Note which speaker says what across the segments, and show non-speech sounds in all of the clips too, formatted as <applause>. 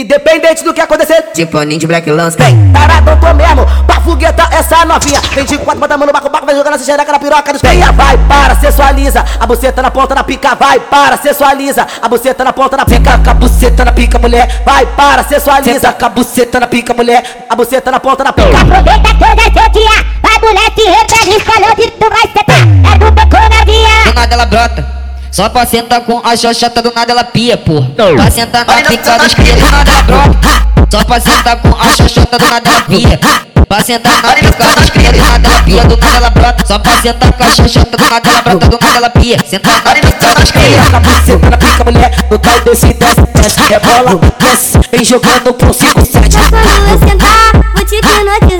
Speaker 1: Independente do que acontecer,
Speaker 2: Tipo de Black Lance.
Speaker 1: Vem, tarado tô mesmo, pra fogueta essa novinha. Vem de quatro, bota a mão no baco, baco, vai jogando essa xereca na piroca dos peia. Vai, para, sensualiza, a buceta na ponta da pica. Vai, para, sensualiza, a buceta na ponta da pica. Com a buceta na pica, mulher. Vai, para, sensualiza, com a buceta na pica, mulher. A buceta na ponta da pica.
Speaker 3: Aproveita que é seu dia Vai mulher se repele, escolheu de tu vai sentar É do beco na via
Speaker 2: Do nada ela brota. Só pra sentar com a xoxota, do nada ela pia, porra. Pra sentar na pica dos cria, do nada ela brota. Só pra sentar com a xoxota, do nada ela pia. Pra sentar na pica dos cria, do nada ela pia, do nada ela brota. Só pra sentar com a xoxota, do nada ela brota, do nada ela pia. Sentar na pica dos cria.
Speaker 1: Com a buceta na pica, mulher. No tal desse desce, desce, rebola, desce. Vem jogando pro 5, 7.
Speaker 3: Quando eu sentar, vou te hipnotizar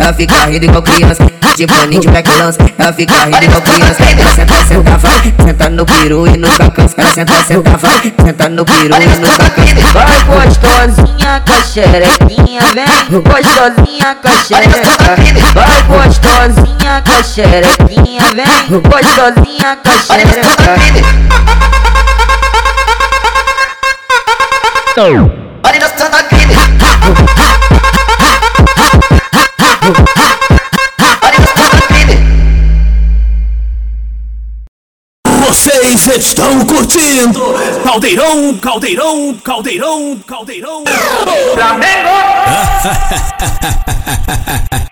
Speaker 2: ela fica rindo igual criança. Tipo ninho de Black Lance, ela fica rindo igual criança. Ela senta, senta, vai, senta no peru e nunca cansa. Ela senta, senta, vai, senta no peru e nunca cansa.
Speaker 4: Vai gostosinha com a xerequinha, vem gostosinha com a xereca. Vai gostosinha com a xerequinha, vem gostosinha com a xereca.
Speaker 5: Vocês estão curtindo Caldeirão, Caldeirão, Caldeirão, Caldeirão. Flamengo!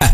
Speaker 5: <laughs>